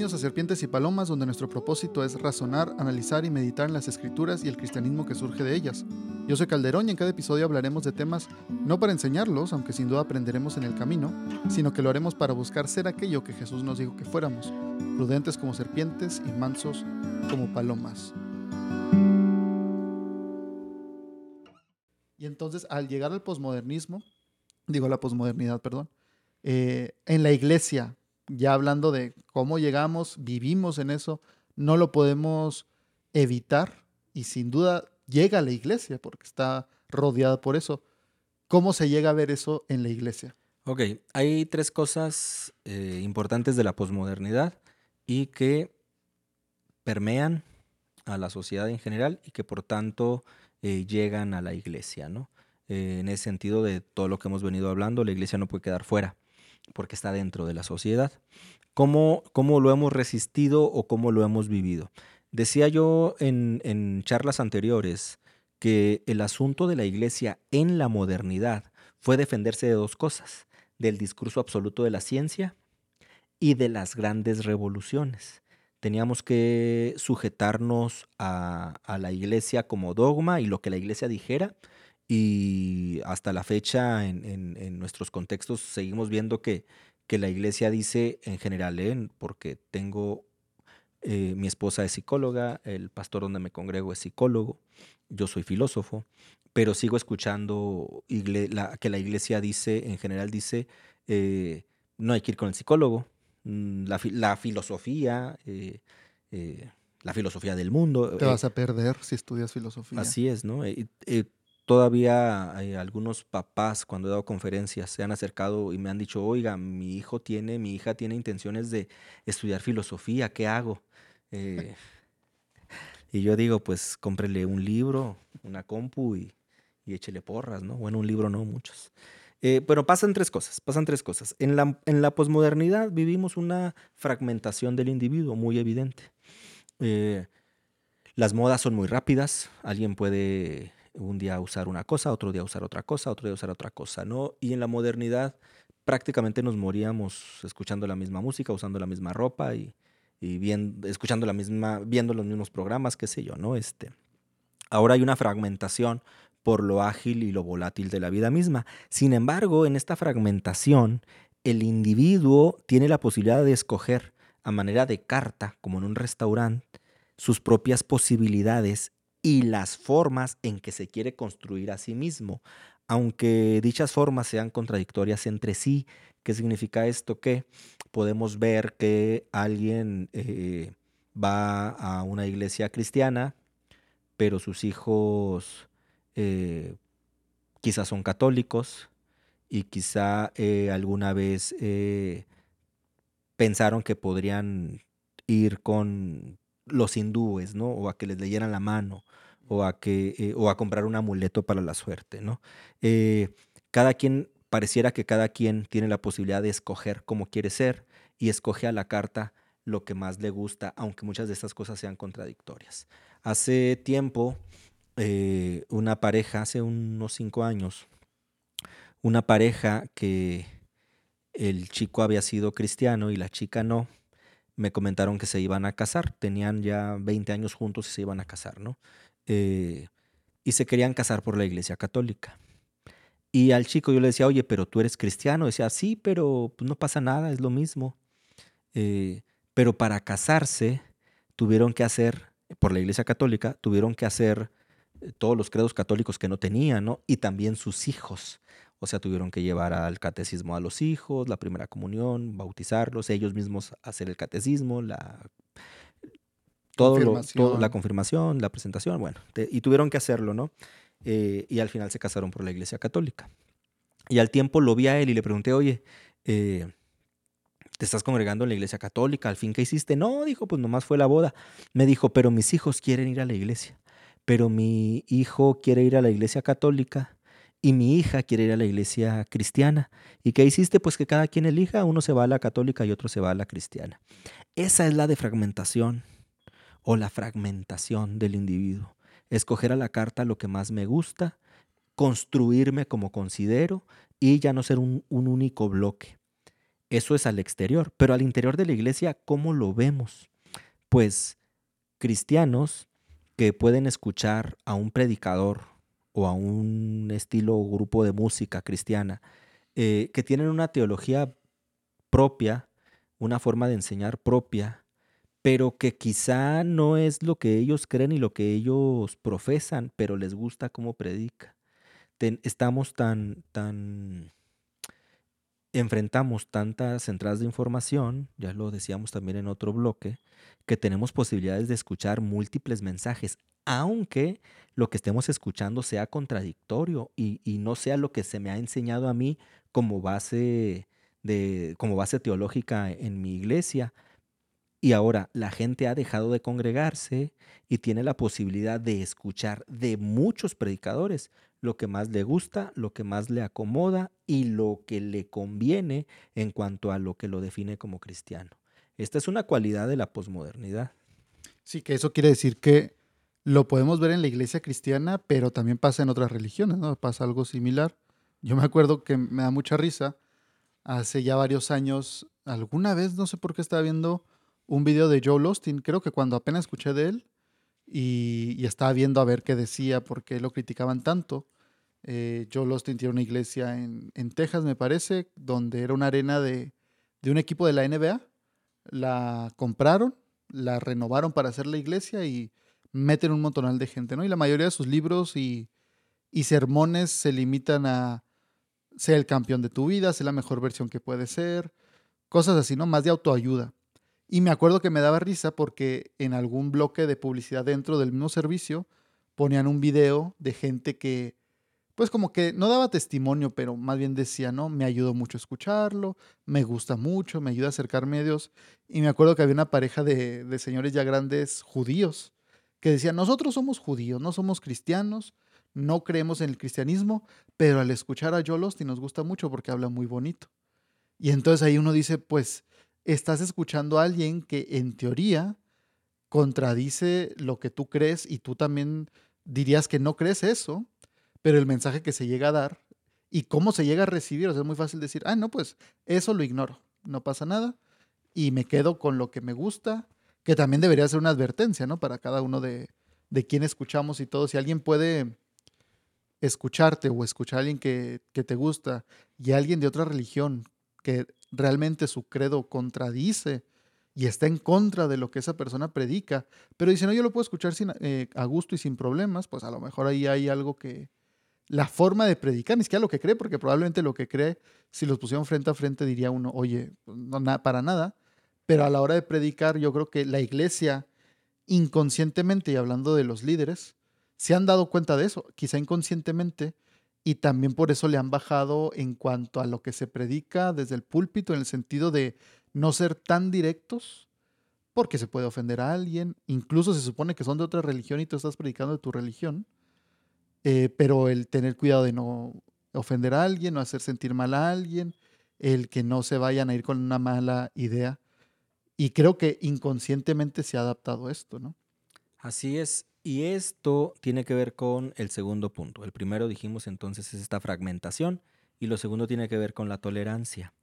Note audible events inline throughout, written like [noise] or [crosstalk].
A Serpientes y Palomas, donde nuestro propósito es razonar, analizar y meditar en las escrituras y el cristianismo que surge de ellas. Yo soy Calderón y en cada episodio hablaremos de temas no para enseñarlos, aunque sin duda aprenderemos en el camino, sino que lo haremos para buscar ser aquello que Jesús nos dijo que fuéramos, prudentes como serpientes y mansos como palomas. Y entonces, al llegar al posmodernismo, digo la posmodernidad, perdón, eh, en la iglesia, ya hablando de cómo llegamos, vivimos en eso, no lo podemos evitar y sin duda llega a la iglesia porque está rodeada por eso. ¿Cómo se llega a ver eso en la iglesia? Ok, hay tres cosas eh, importantes de la posmodernidad y que permean a la sociedad en general y que por tanto eh, llegan a la iglesia, ¿no? Eh, en ese sentido de todo lo que hemos venido hablando, la iglesia no puede quedar fuera porque está dentro de la sociedad. ¿Cómo, cómo lo hemos resistido o cómo lo hemos vivido? Decía yo en, en charlas anteriores que el asunto de la iglesia en la modernidad fue defenderse de dos cosas, del discurso absoluto de la ciencia y de las grandes revoluciones. Teníamos que sujetarnos a, a, la iglesia como dogma y lo que la iglesia dijera, y hasta la fecha en, en, nuestros contextos seguimos viendo que, que, la iglesia dice en general, ¿eh? porque tengo, eh, mi esposa es psicóloga, el pastor donde me congrego es psicólogo, yo soy filósofo, pero sigo escuchando la, que la iglesia dice, en general dice, eh, no hay que ir con el psicólogo, mm, la, la filosofía, eh, la filosofía del mundo. Te vas a perder si estudias filosofía. Así es, ¿no? Todavía hay algunos papás cuando he dado conferencias se han acercado y me han dicho, oiga, mi hijo tiene, mi hija tiene intenciones de estudiar filosofía, ¿qué hago? Eh, y yo digo, pues cómprele un libro, una compu y, échele porras, ¿no? Bueno, un libro no, muchos. Eh, pero pasan tres cosas, pasan tres cosas. En la, en la posmodernidad vivimos una fragmentación del individuo muy evidente. Eh, las modas son muy rápidas, alguien puede un día usar una cosa, otro día usar otra cosa, otro día usar otra cosa, ¿no? Y en la modernidad prácticamente nos moríamos escuchando la misma música, usando la misma ropa y, y viendo, escuchando la misma, viendo los mismos programas, qué sé yo, ¿no? Este, ahora hay una fragmentación por lo ágil y lo volátil de la vida misma. Sin embargo, en esta fragmentación, el individuo tiene la posibilidad de escoger a manera de carta, como en un restaurante, sus propias posibilidades y las formas en que se quiere construir a sí mismo, aunque dichas formas sean contradictorias entre sí. ¿Qué significa esto? Que podemos ver que alguien eh, va a una iglesia cristiana, pero sus hijos eh, quizás son católicos y quizá eh, alguna vez pensaron que podrían ir con los hindúes, ¿no? O a que les leyeran la mano, o a, que, eh, o a comprar un amuleto para la suerte, ¿no? Eh, cada quien, pareciera que cada quien tiene la posibilidad de escoger cómo quiere ser y escoge a la carta lo que más le gusta, aunque muchas de estas cosas sean contradictorias. Hace tiempo, eh, una pareja, hace unos cinco años, una pareja que el chico había sido cristiano y la chica no, me comentaron que se iban a casar, tenían ya 20 años juntos y se iban a casar, ¿no? Eh, y se querían casar por la iglesia católica. Y al chico yo le decía, oye, pero tú eres cristiano. decía, sí, pero pues, no pasa nada, es lo mismo. Eh, pero para casarse tuvieron que hacer, por la iglesia católica, tuvieron que hacer eh, todos los credos católicos que no tenían, ¿no? Y también sus hijos. O sea, tuvieron que llevar al catecismo a los hijos, la primera comunión, bautizarlos, ellos mismos hacer el catecismo, la todo lo, la confirmación, la presentación, bueno, y tuvieron que hacerlo, ¿no? Eh, y al final se casaron por la Iglesia Católica. Y al tiempo lo vi a él y le pregunté, oye, eh, ¿te estás congregando en la Iglesia Católica? ¿Al fin qué hiciste? No, dijo, pues nomás fue la boda. Me dijo, pero mis hijos quieren ir a la iglesia, pero mi hijo quiere ir a la Iglesia Católica y mi hija quiere ir a la iglesia cristiana. ¿Y qué hiciste? Pues que cada quien elija, uno se va a la católica y otro se va a la cristiana. Esa es la defragmentación o la fragmentación del individuo. Escoger a la carta lo que más me gusta, construirme como considero y ya no ser un, único bloque. Eso es al exterior, pero al interior de la iglesia, ¿cómo lo vemos? Pues cristianos que pueden escuchar a un predicador o a un estilo o grupo de música cristiana, eh, que tienen una teología propia, una forma de enseñar propia, pero que quizá no es lo que ellos creen y lo que ellos profesan, pero les gusta cómo predica. estamos tan, tan, enfrentamos tantas entradas de información, ya lo decíamos también en otro bloque, que tenemos posibilidades de escuchar múltiples mensajes, aunque lo que estemos escuchando sea contradictorio y, no sea lo que se me ha enseñado a mí como base, de, como base teológica en mi iglesia. Y ahora la gente ha dejado de congregarse y tiene la posibilidad de escuchar de muchos predicadores lo que más le gusta, lo que más le acomoda y lo que le conviene en cuanto a lo que lo define como cristiano. Esta es una cualidad de la posmodernidad. Sí, que eso quiere decir que lo podemos ver en la iglesia cristiana, pero también pasa en otras religiones, ¿no? Pasa algo similar. Yo me acuerdo que me da mucha risa. Hace ya varios años, alguna vez, no sé por qué estaba viendo un video de Joe Austin, creo que cuando apenas escuché de él, y, estaba viendo a ver qué decía, por qué lo criticaban tanto. Eh, Joe Austin tiene una iglesia en, Texas, me parece, donde era una arena de, de un equipo de la NBA. La compraron, la renovaron para hacer la iglesia y meten un montonal de gente, ¿no? Y la mayoría de sus libros y, y sermones se limitan a ser el campeón de tu vida, ser la mejor versión que puede ser, cosas así, ¿no? Más de autoayuda. Y me acuerdo que me daba risa porque en algún bloque de publicidad dentro del mismo servicio ponían un video de gente que, pues como que no daba testimonio, pero más bien decía, no, me ayudó mucho escucharlo, me gusta mucho, me ayuda a acercarme a Dios. Y me acuerdo que había una pareja de, de señores ya grandes judíos que decían, nosotros somos judíos, no somos cristianos, no creemos en el cristianismo, pero al escuchar a Joel nos gusta mucho porque habla muy bonito. Y entonces ahí uno dice, pues estás escuchando a alguien que en teoría contradice lo que tú crees y tú también dirías que no crees eso, pero el mensaje que se llega a dar y cómo se llega a recibir, es muy fácil decir, ah, no, pues eso lo ignoro, no pasa nada y me quedo con lo que me gusta, que también debería ser una advertencia, ¿no? Para cada uno de, de quien escuchamos y todo. Si alguien puede escucharte o escuchar a alguien que, que te gusta y alguien de otra religión que realmente su credo contradice y está en contra de lo que esa persona predica, pero dice, no, yo lo puedo escuchar sin, eh, a gusto y sin problemas, pues a lo mejor ahí hay algo que... La forma de predicar, ni siquiera lo que cree, porque probablemente lo que cree, si los pusieron frente a frente, diría uno, oye, pues, no, para nada, pero a la hora de predicar, yo creo que la iglesia, inconscientemente, y hablando de los líderes, se han dado cuenta de eso, quizá inconscientemente, y también por eso le han bajado en cuanto a lo que se predica desde el púlpito, en el sentido de no ser tan directos, porque se puede ofender a alguien, incluso se supone que son de otra religión y tú estás predicando de tu religión, eh, pero el tener cuidado de no ofender a alguien, no hacer sentir mal a alguien, el que no se vayan a ir con una mala idea. Y creo que inconscientemente se ha adaptado esto, ¿no? Así es. Y esto tiene que ver con el segundo punto. El primero dijimos entonces es esta fragmentación y lo segundo tiene que ver con la tolerancia.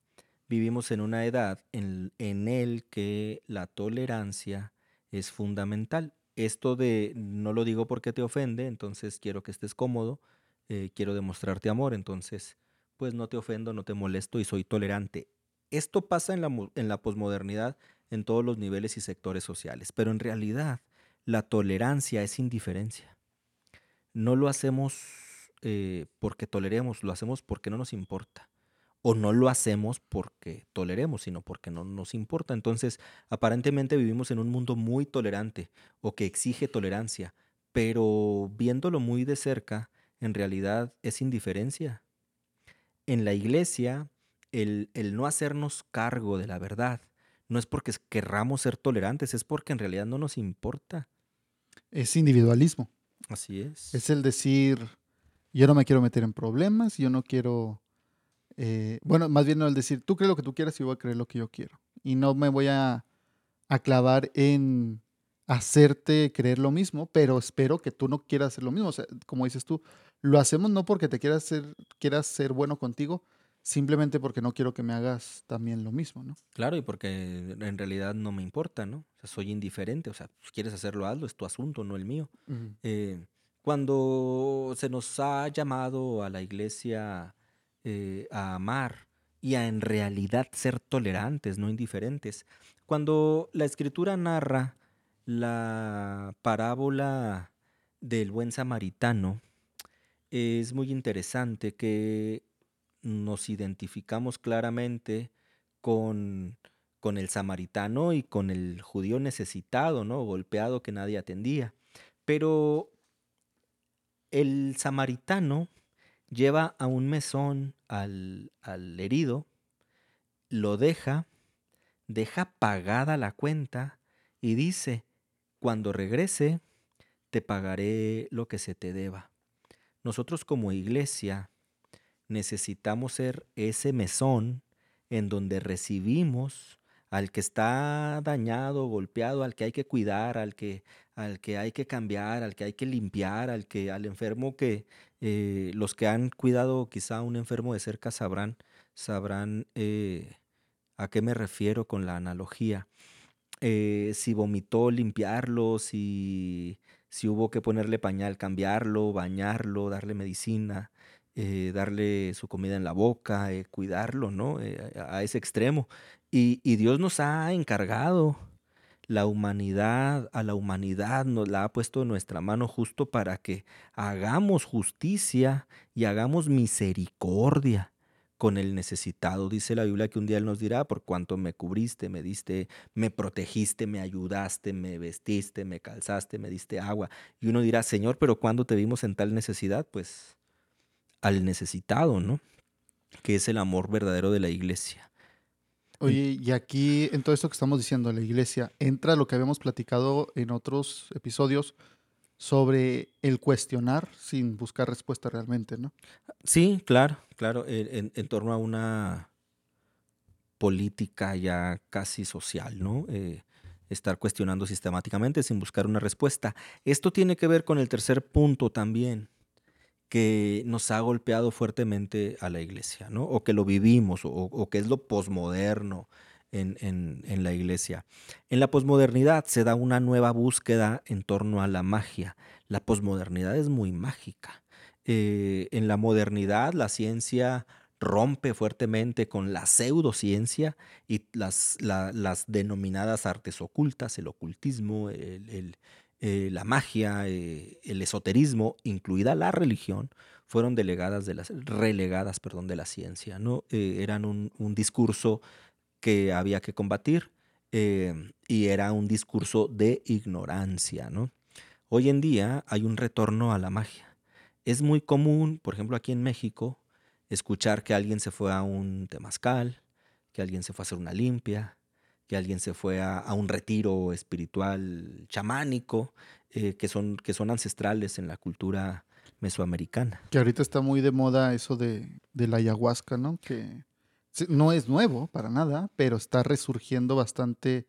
Vivimos en una edad en, en el que la tolerancia es fundamental. Esto de no lo digo porque te ofende, entonces quiero que estés cómodo, eh, quiero demostrarte amor, entonces pues no te ofendo, no te molesto y soy tolerante. Esto pasa en la, en la posmodernidad en todos los niveles y sectores sociales, pero en realidad la tolerancia es indiferencia. No lo hacemos eh, porque toleremos, lo hacemos porque no nos importa. O no lo hacemos porque toleremos, sino porque no nos importa. Entonces, aparentemente vivimos en un mundo muy tolerante o que exige tolerancia, pero viéndolo muy de cerca, en realidad es indiferencia. En la iglesia, el, el no hacernos cargo de la verdad no es porque querramos ser tolerantes, es porque en realidad no nos importa es individualismo. Así es. Es el decir, yo no me quiero meter en problemas, yo no quiero, eh, bueno, más bien no el decir, tú crees lo que tú quieras y yo voy a creer lo que yo quiero. Y no me voy a, clavar en hacerte creer lo mismo, pero espero que tú no quieras hacer lo mismo. O sea, como dices tú, lo hacemos no porque te quieras ser, quieras ser bueno contigo, simplemente porque no quiero que me hagas también lo mismo, ¿no? Claro, y porque en realidad no me importa, ¿no? O sea, soy indiferente, o sea, si quieres hacerlo, hazlo, es tu asunto, no el mío. Eh, cuando se nos ha llamado a la iglesia eh, a amar y a en realidad ser tolerantes, no indiferentes, cuando la escritura narra la parábola del buen samaritano, es muy interesante que nos identificamos claramente con, con el samaritano y con el judío necesitado, ¿no? Golpeado que nadie atendía. Pero el samaritano lleva a un mesón al, al herido, lo deja, deja pagada la cuenta y dice, cuando regrese, te pagaré lo que se te deba. Nosotros como iglesia necesitamos ser ese mesón en donde recibimos al que está dañado, golpeado, al que hay que cuidar, al que, al que hay que cambiar, al que hay que limpiar, al que, al enfermo que eh, los que han cuidado quizá un enfermo de cerca sabrán, sabrán eh, a qué me refiero con la analogía. Eh, si vomitó, limpiarlo, si, si hubo que ponerle pañal, cambiarlo, bañarlo, darle medicina, eh, darle su comida en la boca, eh, cuidarlo, ¿no? Eh, a ese extremo. Y, Dios nos ha encargado la humanidad, a la humanidad nos la ha puesto en nuestra mano justo para que hagamos justicia y hagamos misericordia con el necesitado. Dice la Biblia que un día Él nos dirá, por cuanto me cubriste, me diste, me protegiste, me ayudaste, me vestiste, me calzaste, me diste agua. Y uno dirá, Señor, pero ¿cuándo te vimos en tal necesidad? Pues al necesitado, ¿no? Que es el amor verdadero de la iglesia. Oye, y aquí en todo esto que estamos diciendo, la iglesia, entra lo que habíamos platicado en otros episodios sobre el cuestionar sin buscar respuesta realmente, ¿no? Sí, claro, claro, en, torno a una política ya casi social, ¿no? Eh, estar cuestionando sistemáticamente sin buscar una respuesta. Esto tiene que ver con el tercer punto también, que nos ha golpeado fuertemente a la iglesia, ¿no? O que lo vivimos, o, que es lo posmoderno en, en, la iglesia. En la posmodernidad se da una nueva búsqueda en torno a la magia. La posmodernidad es muy mágica. Eh, en la modernidad la ciencia rompe fuertemente con la pseudociencia y las, las denominadas artes ocultas, el ocultismo, el, eh, la magia, eh, el esoterismo, incluida la religión, fueron delegadas de las, relegadas perdón, de la ciencia. ¿no? Eh, eran un, discurso que había que combatir y era un discurso de ignorancia. ¿no? Hoy en día hay un retorno a la magia. Es muy común, por ejemplo, aquí en México, escuchar que alguien se fue a un temazcal, que alguien se fue a hacer una limpia, que alguien se fue a, un retiro espiritual chamánico, eh, que, son, que son ancestrales en la cultura mesoamericana. Que ahorita está muy de moda eso de, la ayahuasca, ¿no? Que no es nuevo para nada, pero está resurgiendo bastante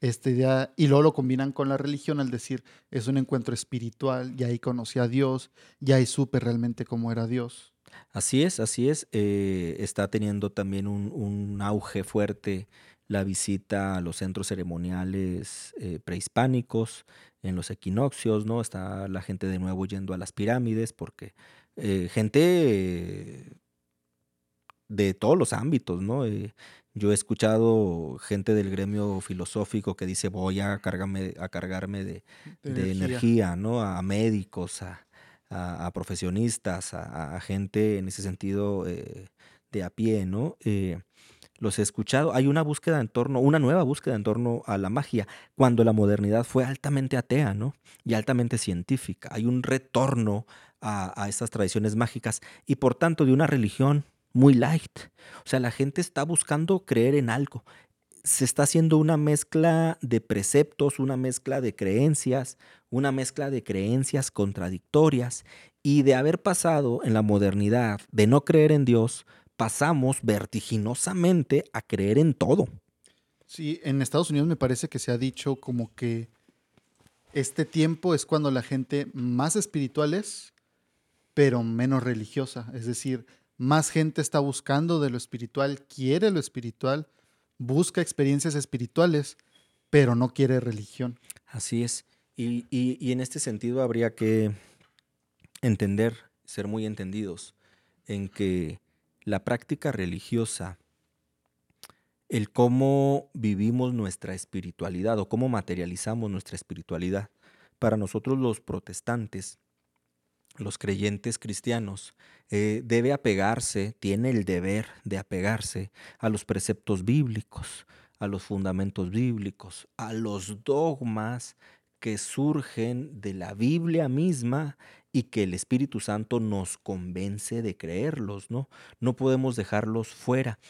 esta idea y luego lo combinan con la religión al decir es un encuentro espiritual, y ahí conocí a Dios, y ahí supe realmente cómo era Dios. Así es, así es. Eh, está teniendo también un, un auge fuerte la visita a los centros ceremoniales eh, prehispánicos, en los equinoccios, ¿no? Está la gente de nuevo yendo a las pirámides, porque eh, gente de todos los ámbitos, ¿no? Eh, yo he escuchado gente del gremio filosófico que dice voy a, cargarme, a cargarme de, energía. ¿no? A médicos, a, profesionistas, a, gente en ese sentido de a pie, ¿no? Los he escuchado. Hay una búsqueda en torno, una nueva búsqueda en torno a la magia, cuando la modernidad fue altamente atea, ¿no? Y altamente científica. Hay un retorno a, a estas tradiciones mágicas y por tanto de una religión muy light. O sea, la gente está buscando creer en algo. Se está haciendo una mezcla de preceptos, una mezcla de creencias, una mezcla de creencias contradictorias y de haber pasado en la modernidad de no creer en Dios pasamos vertiginosamente a creer en todo. Sí, en Estados Unidos me parece que se ha dicho como que este tiempo es cuando la gente más espiritual es, pero menos religiosa. Es decir, más gente está buscando de lo espiritual, quiere lo espiritual, busca experiencias espirituales, pero no quiere religión. Así es. Y, y en este sentido habría que entender, ser muy entendidos, en que la práctica religiosa, el cómo vivimos nuestra espiritualidad o cómo materializamos nuestra espiritualidad, para nosotros los protestantes, los creyentes cristianos, eh, debe apegarse, tiene el deber de apegarse a los preceptos bíblicos, a los fundamentos bíblicos, a los dogmas que surgen de la Biblia misma y que el Espíritu Santo nos convence de creerlos, ¿no? No podemos dejarlos fuera.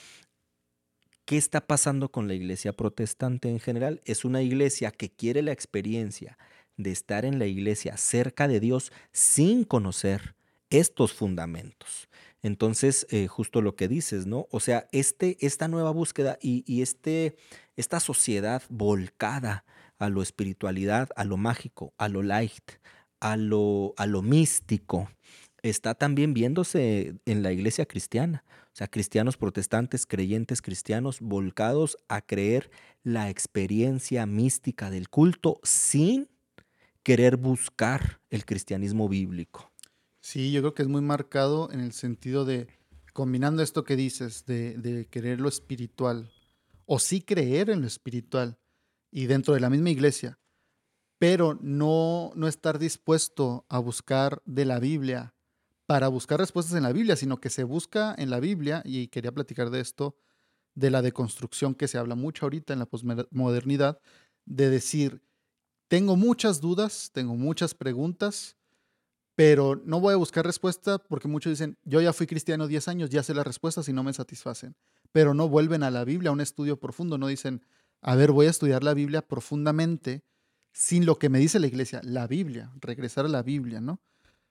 ¿Qué está pasando con la iglesia protestante en general? Es una iglesia que quiere la experiencia de estar en la iglesia cerca de Dios sin conocer estos fundamentos. Entonces, eh, justo lo que dices, ¿no? O sea, este, esta nueva búsqueda y, este, esta sociedad volcada a lo espiritualidad, a lo mágico, a lo light, a lo, a lo místico, está también viéndose en la iglesia cristiana. O sea, cristianos protestantes, creyentes cristianos, volcados a creer la experiencia mística del culto sin querer buscar el cristianismo bíblico. Sí, yo creo que es muy marcado en el sentido de, combinando esto que dices, de, querer lo espiritual, o sí creer en lo espiritual, y dentro de la misma iglesia, pero no, no estar dispuesto a buscar de la Biblia para buscar respuestas en la Biblia, sino que se busca en la Biblia, y quería platicar de esto, de la deconstrucción que se habla mucho ahorita en la posmodernidad, de decir, tengo muchas dudas, tengo muchas preguntas, pero no voy a buscar respuesta porque muchos dicen, yo ya fui cristiano 10 años, ya sé las respuestas y no me satisfacen, pero no vuelven a la Biblia, a un estudio profundo, no dicen, a ver, voy a estudiar la Biblia profundamente sin lo que me dice la iglesia, la Biblia, regresar a la Biblia, ¿no?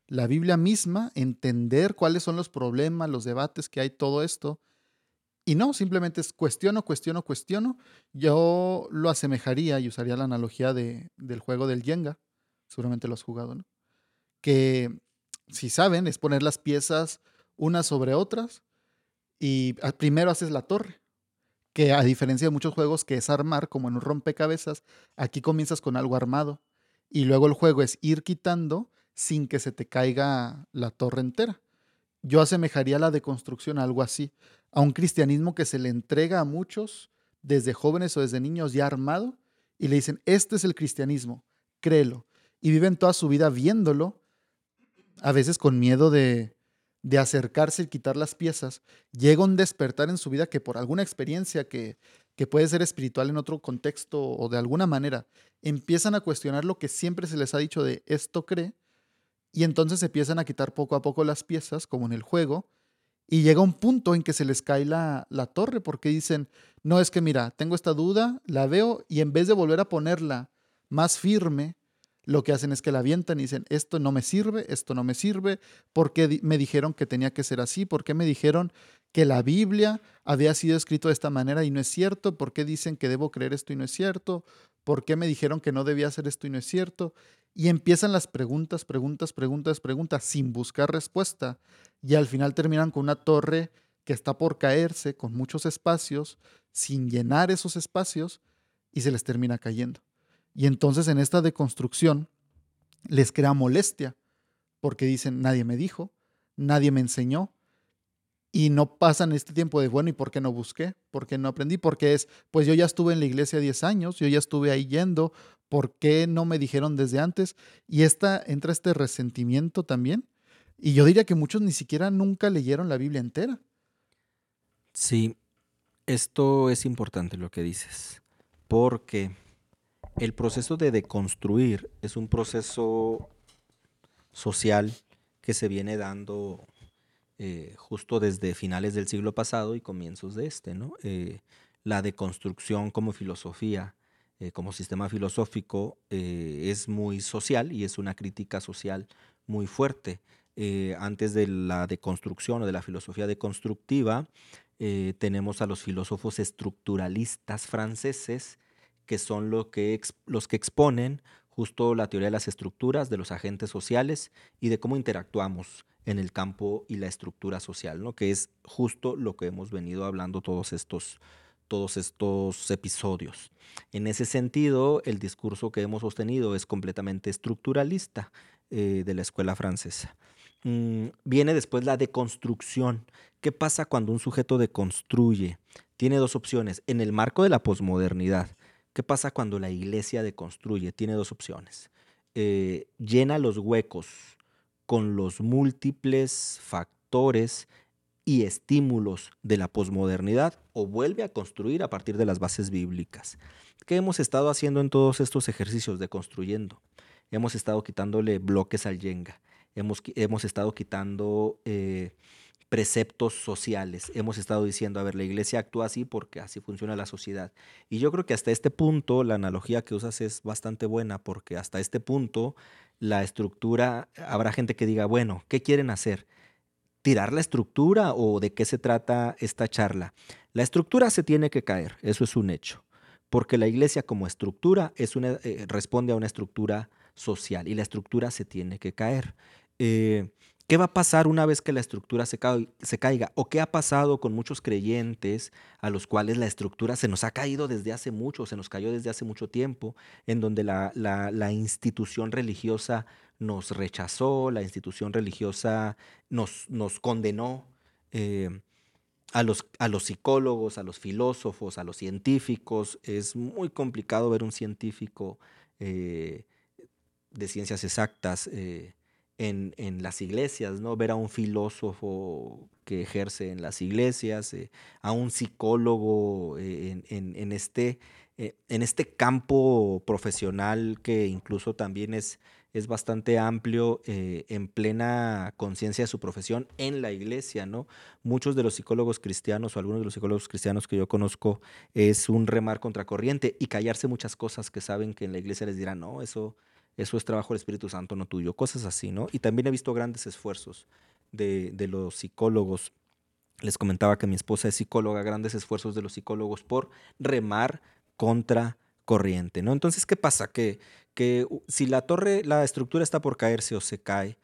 La Biblia misma, entender cuáles son los problemas, los debates que hay, todo esto, y no, simplemente es cuestiono, cuestiono, cuestiono. Yo lo asemejaría y usaría la analogía de, del juego del Jenga. Seguramente lo has jugado, ¿no? Que si saben, es poner las piezas unas sobre otras y primero haces la torre. Que a diferencia de muchos juegos que es armar, como en un rompecabezas, aquí comienzas con algo armado. Y luego el juego es ir quitando sin que se te caiga la torre entera. Yo asemejaría la deconstrucción a algo así a un cristianismo que se le entrega a muchos desde jóvenes o desde niños ya armado y le dicen, este es el cristianismo, créelo. Y viven toda su vida viéndolo, a veces con miedo de, de acercarse y quitar las piezas. Llega un despertar en su vida que por alguna experiencia que, que puede ser espiritual en otro contexto o de alguna manera, empiezan a cuestionar lo que siempre se les ha dicho de esto cree, y entonces empiezan a quitar poco a poco las piezas, como en el juego, y llega un punto en que se les cae la, la, torre porque dicen, no es que mira, tengo esta duda, la veo y en vez de volver a ponerla más firme, lo que hacen es que la avientan y dicen, esto no me sirve, esto no me sirve, ¿por qué me dijeron que tenía que ser así? ¿Por qué me dijeron que la Biblia había sido escrito de esta manera y no es cierto? ¿Por qué dicen que debo creer esto y no es cierto? ¿Por qué me dijeron que no debía hacer esto y no es cierto? Y empiezan las preguntas, preguntas, preguntas, preguntas, sin buscar respuesta. Y al final terminan con una torre que está por caerse, con muchos espacios, sin llenar esos espacios, y se les termina cayendo. Y entonces en esta deconstrucción les crea molestia, porque dicen, nadie me dijo, nadie me enseñó, y no pasan este tiempo de, bueno, ¿y por qué no busqué? ¿Por qué no aprendí? Porque es, pues yo ya estuve en la iglesia 10 años, yo ya estuve ahí yendo, ¿Por qué no me dijeron desde antes? Y esta, entra este resentimiento también. Y yo diría que muchos ni siquiera nunca leyeron la Biblia entera. Sí, esto es importante lo que dices, porque el proceso de deconstruir es un proceso social que se viene dando eh, justo desde finales del siglo pasado y comienzos de este. Eh, la deconstrucción como filosofía eh, como sistema filosófico es muy social y es una crítica social muy fuerte. Antes de la deconstrucción o de la filosofía deconstructiva, tenemos a los filósofos estructuralistas franceses, que son lo que los que exponen justo la teoría de las estructuras, de los agentes sociales y de cómo interactuamos en el campo y la estructura social, ¿no? que es justo lo que hemos venido hablando todos estos, todos estos episodios. En ese sentido, el discurso que hemos sostenido es completamente estructuralista eh, de la escuela francesa. Mm, viene después la deconstrucción. ¿Qué pasa cuando un sujeto deconstruye? Tiene dos opciones. En el marco de la posmodernidad, ¿qué pasa cuando la iglesia deconstruye? Tiene dos opciones. Eh, llena los huecos con los múltiples factores y estímulos de la posmodernidad o vuelve a construir a partir de las bases bíblicas. ¿Qué hemos estado haciendo en todos estos ejercicios de construyendo? Hemos estado quitándole bloques al Yenga hemos, hemos estado quitando eh, preceptos sociales. Hemos estado diciendo, a ver, la iglesia actúa así porque así funciona la sociedad. Y yo creo que hasta este punto la analogía que usas es bastante buena porque hasta este punto la estructura, habrá gente que diga, bueno, ¿qué quieren hacer? ¿Tirar la estructura o de qué se trata esta charla? La estructura se tiene que caer, eso es un hecho, porque la iglesia como estructura es una, eh, responde a una estructura social y la estructura se tiene que caer. Eh, ¿Qué va a pasar una vez que la estructura se, caiga? ¿O qué ha pasado con muchos creyentes a los cuales la estructura se nos ha caído desde hace mucho, se nos cayó desde hace mucho tiempo, en donde la, institución religiosa nos rechazó, la institución religiosa nos, nos condenó? Eh, a los, psicólogos, a los filósofos, a los científicos. Es muy complicado ver un científico eh, de ciencias exactas en, las iglesias, ¿no? Ver a un filósofo que ejerce en las iglesias, eh, a un psicólogo eh, en, este, eh, en este campo profesional que incluso también es, es bastante amplio en plena conciencia de su profesión en la iglesia, ¿no? Muchos de los psicólogos cristianos o algunos de los psicólogos cristianos que yo conozco es un remar contracorriente y callarse muchas cosas que saben que en la iglesia les dirán, no, eso eso es trabajo del Espíritu Santo, no tuyo, cosas así, ¿no? Y también he visto grandes esfuerzos de, los psicólogos. Les comentaba que mi esposa es psicóloga, grandes esfuerzos de los psicólogos por remar contra corriente, ¿no? Entonces, ¿qué pasa? Que, que si la torre, la estructura está por caerse o se cae,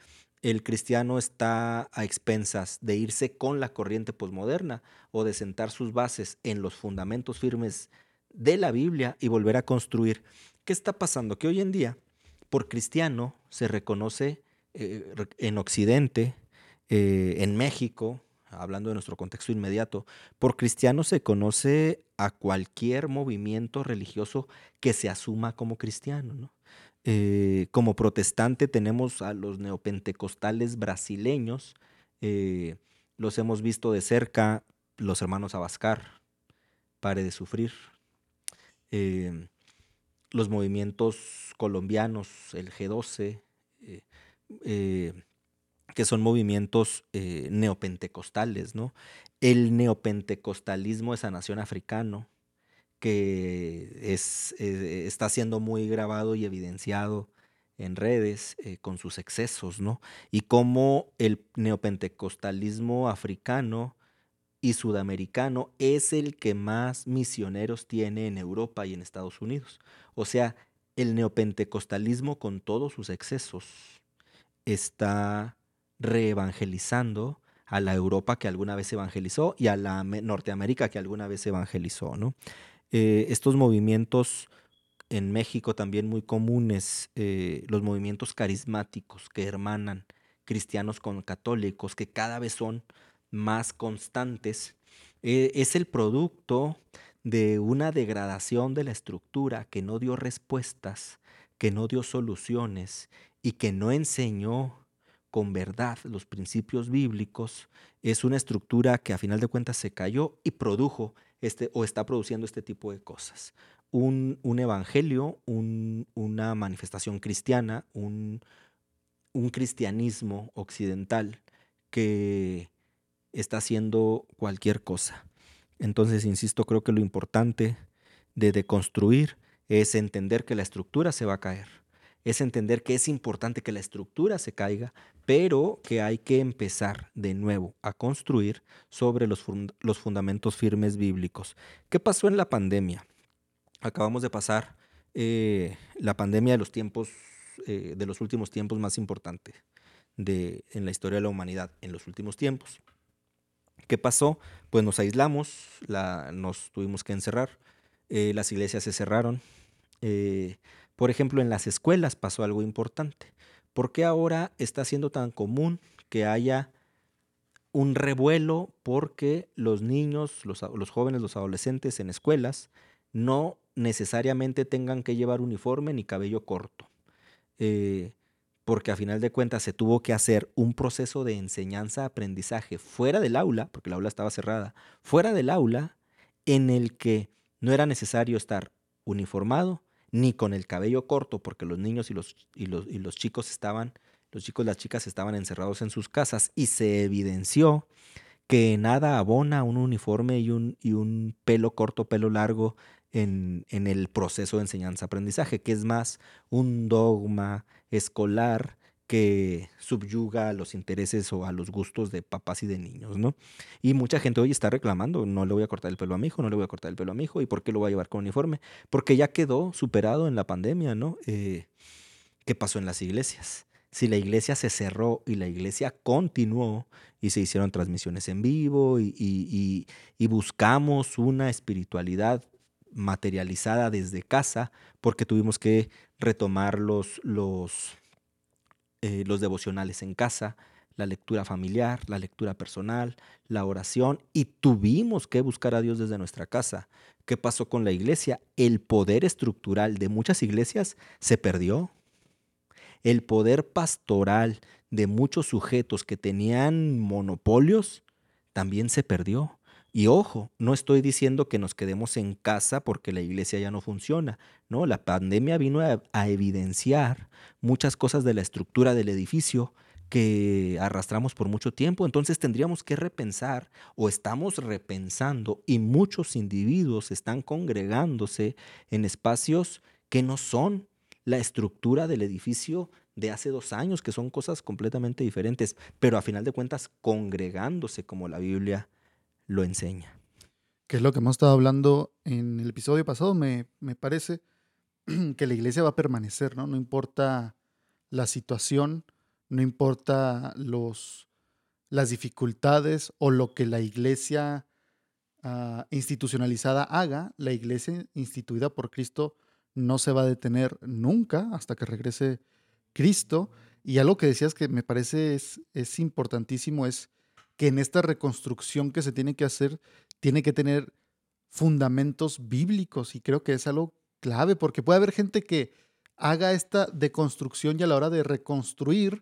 el cristiano está a expensas de irse con la corriente posmoderna o de sentar sus bases en los fundamentos firmes de la Biblia y volver a construir. ¿Qué está pasando? Que hoy en día por cristiano se reconoce eh, en Occidente, eh, en México, hablando de nuestro contexto inmediato, por cristiano se conoce a cualquier movimiento religioso que se asuma como cristiano. Eh, como protestante tenemos a los neopentecostales brasileños, los hemos visto de cerca, los hermanos Abascar, Pare de Sufrir los movimientos colombianos, el G12, eh, eh, que son movimientos eh, neopentecostales, ¿no? El neopentecostalismo de sanación africano, que es, está siendo muy grabado y evidenciado en redes con sus excesos, ¿no? Y cómo el neopentecostalismo africano y sudamericano es el que más misioneros tiene en Europa y en Estados Unidos. O sea, el neopentecostalismo con todos sus excesos está reevangelizando a la Europa que alguna vez evangelizó y a la Norteamérica que alguna vez evangelizó. ¿no? Eh, estos movimientos en México también muy comunes, eh, los movimientos carismáticos que hermanan cristianos con católicos, que cada vez son más constantes, eh, es el producto de una degradación de la estructura que no dio respuestas, que no dio soluciones y que no enseñó con verdad los principios bíblicos, es una estructura que a final de cuentas se cayó y produjo este, o está produciendo este tipo de cosas. Un, evangelio, una manifestación cristiana, un, un cristianismo occidental que está haciendo cualquier cosa. Entonces, insisto, creo que lo importante de deconstruir es entender que la estructura se va a caer. Es entender que es importante que la estructura se caiga, pero que hay que empezar de nuevo a construir sobre los, los fundamentos firmes bíblicos. ¿Qué pasó en la pandemia? Acabamos de pasar eh, la pandemia de los tiempos, eh, de los últimos tiempos más importantes de, en la historia de la humanidad en los últimos tiempos. ¿Qué pasó? Pues nos aislamos, la, nos tuvimos que encerrar, eh, las iglesias se cerraron. Eh, por ejemplo, en las escuelas pasó algo importante. ¿Por qué ahora está siendo tan común que haya un revuelo porque los niños, los, jóvenes, los adolescentes en escuelas no necesariamente tengan que llevar uniforme ni cabello corto? Eh, porque a final de cuentas se tuvo que hacer un proceso de enseñanza-aprendizaje fuera del aula, porque el aula estaba cerrada, fuera del aula, en el que no era necesario estar uniformado ni con el cabello corto, porque los niños y los, y los, y los chicos estaban, los chicos y las chicas estaban encerrados en sus casas y se evidenció que nada abona un uniforme y un, y un pelo corto, pelo largo en, el proceso de enseñanza-aprendizaje, que es más un dogma escolar que subyuga a los intereses o a los gustos de papás y de niños, ¿no? Y mucha gente hoy está reclamando, no le voy a cortar el pelo a mi hijo, no le voy a cortar el pelo a mi hijo, ¿y por qué lo voy a llevar con uniforme? Porque ya quedó superado en la pandemia, ¿no? Eh, ¿Qué pasó en las iglesias? Si la iglesia se cerró y la iglesia continuó y se hicieron transmisiones en vivo y buscamos una espiritualidad materializada desde casa porque tuvimos que retomar los, los, eh, los devocionales en casa, la lectura familiar, la lectura personal, la oración y tuvimos que buscar a Dios desde nuestra casa. ¿Qué pasó con la iglesia? El poder estructural de muchas iglesias se perdió. El poder pastoral de muchos sujetos que tenían monopolios también se perdió. Y ojo, no estoy diciendo que nos quedemos en casa porque la iglesia ya no funciona. No, la pandemia vino a, evidenciar muchas cosas de la estructura del edificio que arrastramos por mucho tiempo. Entonces tendríamos que repensar o estamos repensando y muchos individuos están congregándose en espacios que no son la estructura del edificio de hace dos años, que son cosas completamente diferentes, pero a final de cuentas congregándose como la Biblia lo enseña. Que es lo que hemos estado hablando en el episodio pasado, me, me parece [clears throat] que la iglesia va a permanecer, ¿no? No importa la situación, no importa los, las dificultades o lo que la iglesia uh, institucionalizada haga, la iglesia instituida por Cristo no se va a detener nunca hasta que regrese Cristo. Y algo que decías que me parece es, es importantísimo es que en esta reconstrucción que se tiene que hacer, tiene que tener fundamentos bíblicos y creo que es algo clave porque puede haber gente que haga esta deconstrucción y a la hora de reconstruir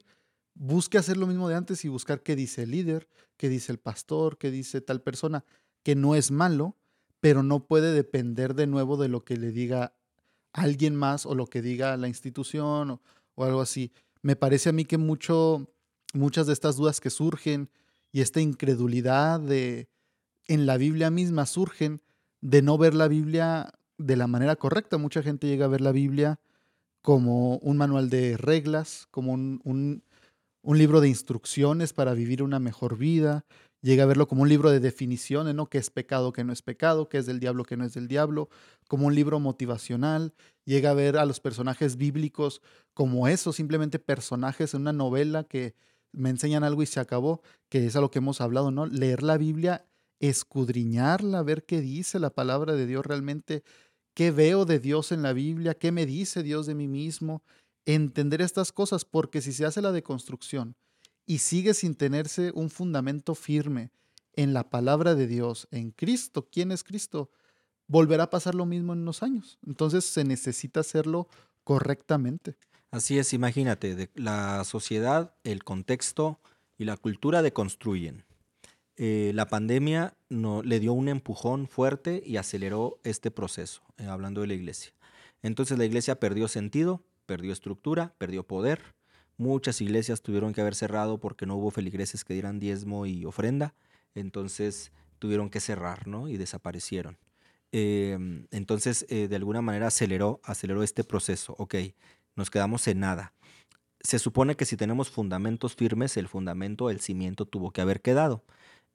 busque hacer lo mismo de antes y buscar qué dice el líder, qué dice el pastor, qué dice tal persona, que no es malo, pero no puede depender de nuevo de lo que le diga alguien más o lo que diga la institución o, algo así. Me parece a mí que mucho, muchas de estas dudas que surgen y esta incredulidad de en la Biblia misma surgen de no ver la Biblia de la manera correcta. Mucha gente llega a ver la Biblia como un manual de reglas, como un, un, libro de instrucciones para vivir una mejor vida. Llega a verlo como un libro de definiciones, ¿no? ¿Qué es pecado, qué no es pecado? ¿Qué es del diablo, qué no es del diablo? Como un libro motivacional. Llega a ver a los personajes bíblicos como eso, simplemente personajes en una novela que me enseñan algo y se acabó, que es a lo que hemos hablado, ¿no? Leer la Biblia, escudriñarla, ver qué dice la palabra de Dios realmente, qué veo de Dios en la Biblia, qué me dice Dios de mí mismo, entender estas cosas, porque si se hace la deconstrucción y sigue sin tenerse un fundamento firme en la palabra de Dios, en Cristo, ¿quién es Cristo? Volverá a pasar lo mismo en unos años. Entonces se necesita hacerlo correctamente. Así es, imagínate, la sociedad, el contexto y la cultura deconstruyen. Eh, la pandemia le dio un empujón fuerte y aceleró este proceso, eh, hablando de la iglesia. Entonces la iglesia perdió sentido, perdió estructura, perdió poder. Muchas iglesias tuvieron que haber cerrado porque no hubo feligreses que dieran diezmo y ofrenda. Entonces tuvieron que cerrar, ¿no? Y desaparecieron. Em, entonces, eh, de alguna manera aceleró, aceleró este proceso. Ok, nos quedamos en nada. Se supone que si tenemos fundamentos firmes, el fundamento, el cimiento tuvo que haber quedado.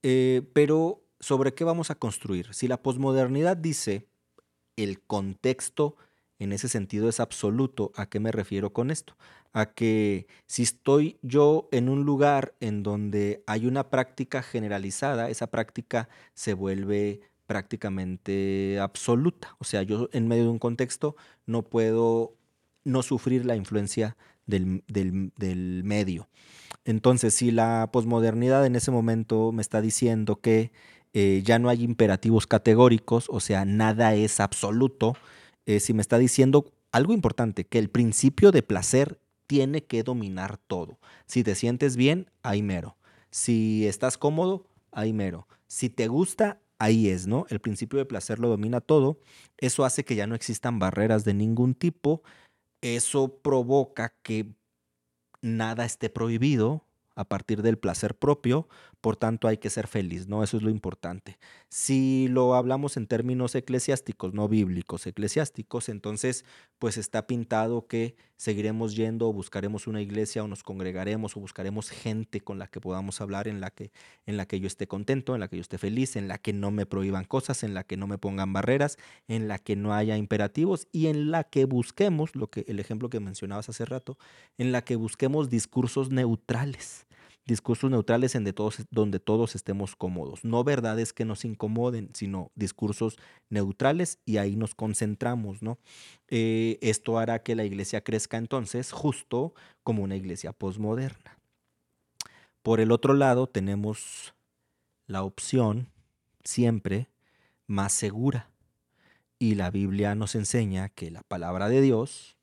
Eh, pero, ¿sobre qué vamos a construir? Si la posmodernidad dice el contexto en ese sentido es absoluto. ¿A qué me refiero con esto? A que si estoy yo en un lugar en donde hay una práctica generalizada, esa práctica se vuelve prácticamente absoluta. O sea, yo en medio de un contexto no puedo no sufrir la influencia del, medio. Entonces, si la posmodernidad en ese momento me está diciendo que eh, ya no hay imperativos categóricos, o sea, nada es absoluto, eh, si me está diciendo algo importante, que el principio de placer tiene que dominar todo. Si te sientes bien, ahí mero. Si estás cómodo, ahí mero. Si te gusta, ahí es, ¿no? El principio de placer lo domina todo. Eso hace que ya no existan barreras de ningún tipo. Eso provoca que nada esté prohibido a partir del placer propio, por tanto hay que ser feliz, ¿no? Eso es lo importante. Si lo hablamos en términos eclesiásticos, no bíblicos, eclesiásticos, entonces pues está pintado que seguiremos yendo o buscaremos una iglesia o nos congregaremos o buscaremos gente con la que podamos hablar, en la que, en la que yo esté contento, en la que yo esté feliz, en la que no me prohíban cosas, en la que no me pongan barreras, en la que no haya imperativos y en la que busquemos, lo que, el ejemplo que mencionabas hace rato, en la que busquemos discursos neutrales discursos neutrales en de todos, donde todos estemos cómodos. No verdades que nos incomoden, sino discursos neutrales y ahí nos concentramos, ¿no? Eh, esto hará que la iglesia crezca entonces justo como una iglesia posmoderna. Por el otro lado, tenemos la opción siempre más segura. Y la Biblia nos enseña que la palabra de Dios,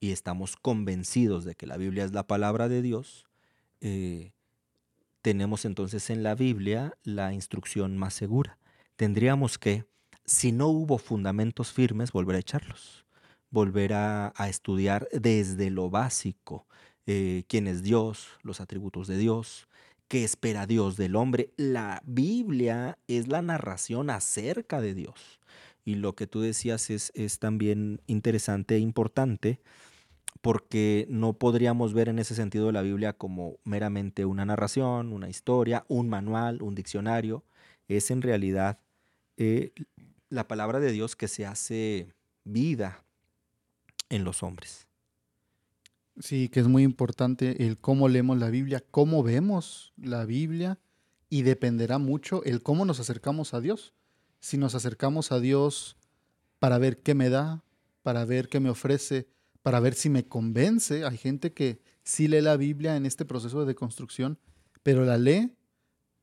y estamos convencidos de que la Biblia es la palabra de Dios, eh, tenemos entonces en la Biblia la instrucción más segura. Tendríamos que, si no hubo fundamentos firmes, volver a echarlos, volver a, estudiar desde lo básico, eh, quién es Dios, los atributos de Dios, qué espera Dios del hombre. La Biblia es la narración acerca de Dios. Y lo que tú decías es, es también interesante e importante porque no podríamos ver en ese sentido la Biblia como meramente una narración, una historia, un manual, un diccionario. Es en realidad eh, la palabra de Dios que se hace vida en los hombres. Sí, que es muy importante el cómo leemos la Biblia, cómo vemos la Biblia y dependerá mucho el cómo nos acercamos a Dios. Si nos acercamos a Dios para ver qué me da, para ver qué me ofrece, para ver si me convence. Hay gente que sí lee la Biblia en este proceso de deconstrucción, pero la lee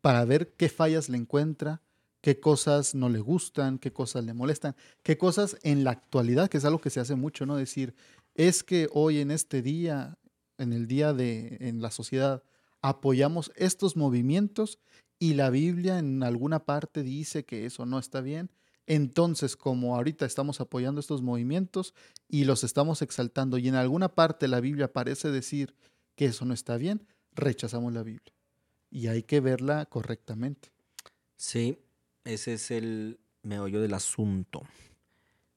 para ver qué fallas le encuentra, qué cosas no le gustan, qué cosas le molestan, qué cosas en la actualidad, que es algo que se hace mucho, ¿no? Decir, es que hoy en este día, en el día de, en la sociedad, apoyamos estos movimientos y la Biblia en alguna parte dice que eso no está bien entonces, como ahorita estamos apoyando estos movimientos y los estamos exaltando y en alguna parte la Biblia parece decir que eso no está bien, rechazamos la Biblia. Y hay que verla correctamente. Sí, ese es el meollo del asunto.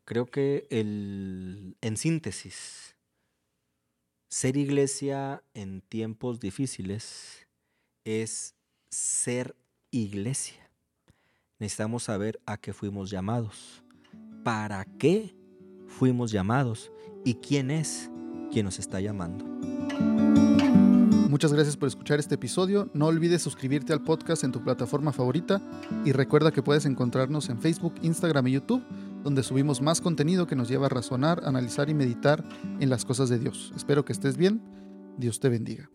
Creo que el, en síntesis, ser iglesia en tiempos difíciles es ser iglesia necesitamos saber a qué fuimos llamados, para qué fuimos llamados y quién es quien nos está llamando. Muchas gracias por escuchar este episodio. No olvides suscribirte al podcast en tu plataforma favorita y recuerda que puedes encontrarnos en Facebook, Instagram y YouTube, donde subimos más contenido que nos lleva a razonar, analizar y meditar en las cosas de Dios. Espero que estés bien. Dios te bendiga.